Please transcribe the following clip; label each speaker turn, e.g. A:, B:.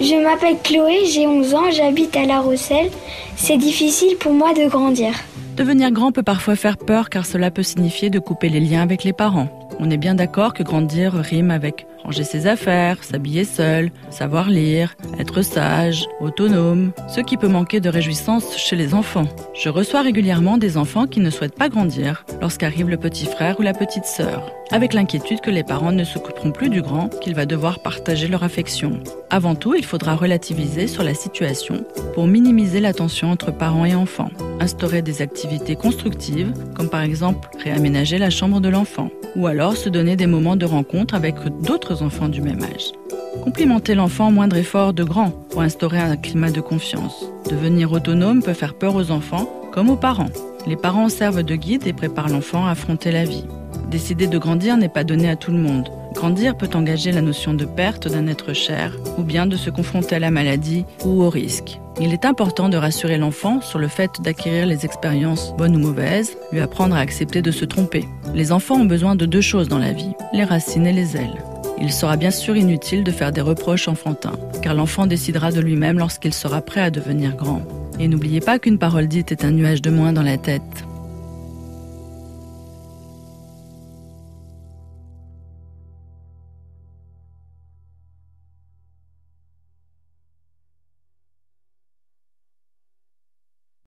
A: Je m'appelle Chloé, j'ai 11 ans, j'habite à La Rochelle. C'est difficile pour moi de grandir.
B: Devenir grand peut parfois faire peur car cela peut signifier de couper les liens avec les parents. On est bien d'accord que grandir rime avec ranger ses affaires, s'habiller seul, savoir lire, être sage, autonome, ce qui peut manquer de réjouissance chez les enfants. Je reçois régulièrement des enfants qui ne souhaitent pas grandir lorsqu'arrive le petit frère ou la petite sœur, avec l'inquiétude que les parents ne s'occuperont plus du grand, qu'il va devoir partager leur affection. Avant tout, il faudra relativiser sur la situation pour minimiser la tension entre parents et enfants, instaurer des activités constructives, comme par exemple réaménager la chambre de l'enfant, ou alors se donner des moments de rencontre avec d'autres enfants du même âge. Complimenter l'enfant moindre effort de grand pour instaurer un climat de confiance. Devenir autonome peut faire peur aux enfants comme aux parents. Les parents servent de guide et préparent l'enfant à affronter la vie. Décider de grandir n'est pas donné à tout le monde. Grandir peut engager la notion de perte d'un être cher ou bien de se confronter à la maladie ou au risque. Il est important de rassurer l'enfant sur le fait d'acquérir les expériences bonnes ou mauvaises, lui apprendre à accepter de se tromper. Les enfants ont besoin de deux choses dans la vie, les racines et les ailes. Il sera bien sûr inutile de faire des reproches enfantins, car l'enfant décidera de lui-même lorsqu'il sera prêt à devenir grand. Et n'oubliez pas qu'une parole dite est un nuage de moins dans la tête.